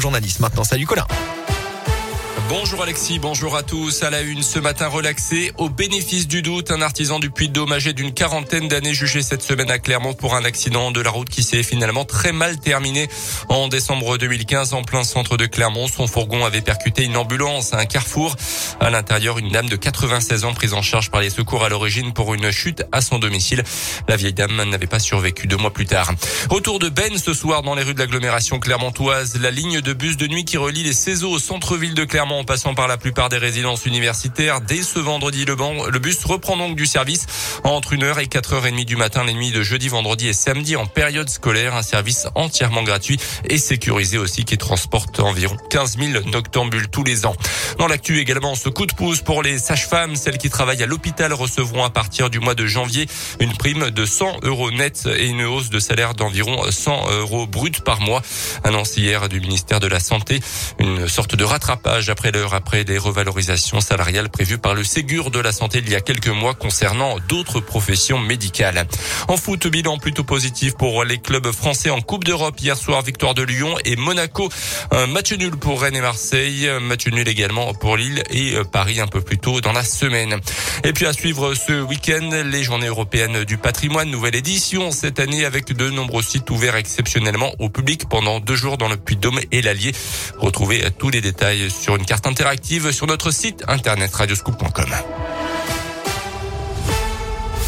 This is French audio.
journaliste maintenant. Salut Colin. Bonjour Alexis, bonjour à tous. À la une ce matin relaxé, au bénéfice du doute, un artisan du Puy-de-Dôme âgé d'une quarantaine d'années jugé cette semaine à Clermont pour un accident de la route qui s'est finalement très mal terminé. En décembre 2015, en plein centre de Clermont, son fourgon avait percuté une ambulance à un carrefour. À l'intérieur, une dame de 96 ans prise en charge par les secours à l'origine pour une chute à son domicile. La vieille dame n'avait pas survécu deux mois plus tard. Retour de Ben ce soir dans les rues de l'agglomération clermontoise. La ligne de bus de nuit qui relie les Cézaux au centre-ville de Clermont en passant par la plupart des résidences universitaires. Dès ce vendredi, le, bus reprend donc du service entre 1h et 4h30 du matin, les nuits de jeudi, vendredi et samedi en période scolaire. Un service entièrement gratuit et sécurisé aussi qui transporte environ 15 000 noctambules tous les ans. Dans l'actu également, ce coup de pouce pour les sages-femmes, celles qui travaillent à l'hôpital recevront à partir du mois de janvier une prime de 100 euros net et une hausse de salaire d'environ 100 euros brut par mois. Annonce hier du ministère de la Santé, une sorte de rattrapage après l'heure après des revalorisations salariales prévues par le Ségur de la Santé il y a quelques mois concernant d'autres professions médicales. En foot, bilan plutôt positif pour les clubs français en Coupe d'Europe. Hier soir, victoire de Lyon et Monaco. Un match nul pour Rennes et Marseille. Match nul également pour Lille et Paris un peu plus tôt dans la semaine. Et puis à suivre ce week-end, les journées européennes du patrimoine. Nouvelle édition cette année avec de nombreux sites ouverts exceptionnellement au public pendant deux jours dans le Puy-de-Dôme et l'Allier. Retrouvez tous les détails sur une carte interactive sur notre site internet radioscoop.com.